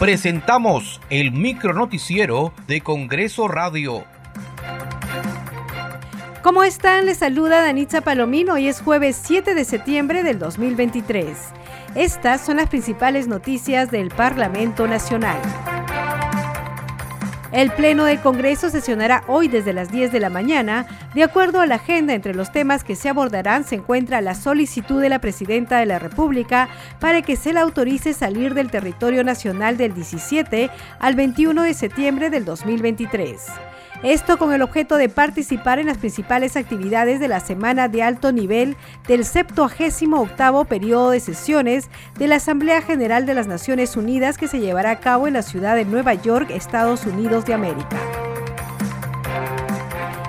Presentamos el micro noticiero de Congreso Radio. ¿Cómo están? Les saluda Danitza Palomino. Hoy es jueves 7 de septiembre del 2023. Estas son las principales noticias del Parlamento Nacional. El Pleno del Congreso sesionará hoy desde las 10 de la mañana. De acuerdo a la agenda, entre los temas que se abordarán se encuentra la solicitud de la Presidenta de la República para que se le autorice salir del territorio nacional del 17 al 21 de septiembre del 2023. Esto con el objeto de participar en las principales actividades de la semana de alto nivel del 78 periodo de sesiones de la Asamblea General de las Naciones Unidas que se llevará a cabo en la ciudad de Nueva York, Estados Unidos de América.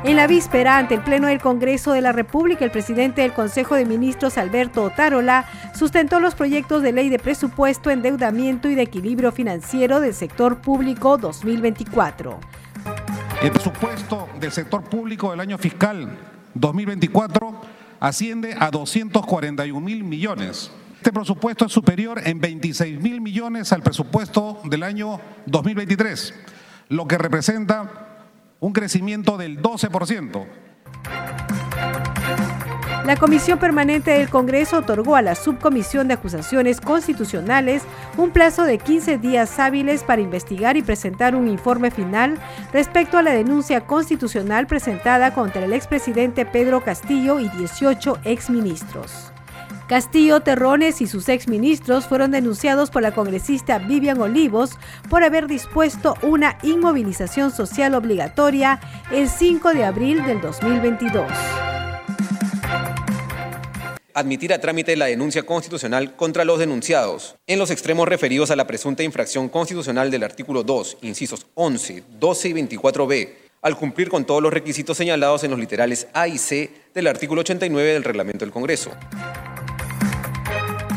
En la víspera, ante el Pleno del Congreso de la República, el presidente del Consejo de Ministros, Alberto Otárola, sustentó los proyectos de ley de presupuesto, endeudamiento y de equilibrio financiero del sector público 2024. El presupuesto del sector público del año fiscal 2024 asciende a 241 mil millones. Este presupuesto es superior en 26 mil millones al presupuesto del año 2023, lo que representa un crecimiento del 12%. La Comisión Permanente del Congreso otorgó a la Subcomisión de Acusaciones Constitucionales un plazo de 15 días hábiles para investigar y presentar un informe final respecto a la denuncia constitucional presentada contra el expresidente Pedro Castillo y 18 exministros. Castillo, Terrones y sus exministros fueron denunciados por la congresista Vivian Olivos por haber dispuesto una inmovilización social obligatoria el 5 de abril del 2022 admitir a trámite la denuncia constitucional contra los denunciados en los extremos referidos a la presunta infracción constitucional del artículo 2, incisos 11, 12 y 24b, al cumplir con todos los requisitos señalados en los literales A y C del artículo 89 del reglamento del Congreso.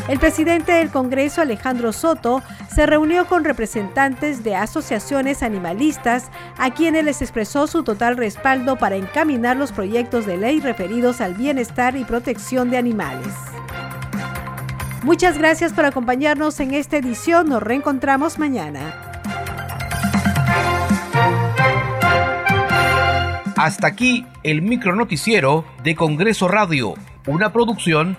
El presidente del Congreso, Alejandro Soto, se reunió con representantes de asociaciones animalistas a quienes les expresó su total respaldo para encaminar los proyectos de ley referidos al bienestar y protección de animales. Muchas gracias por acompañarnos en esta edición. Nos reencontramos mañana. Hasta aquí el micro noticiero de Congreso Radio, una producción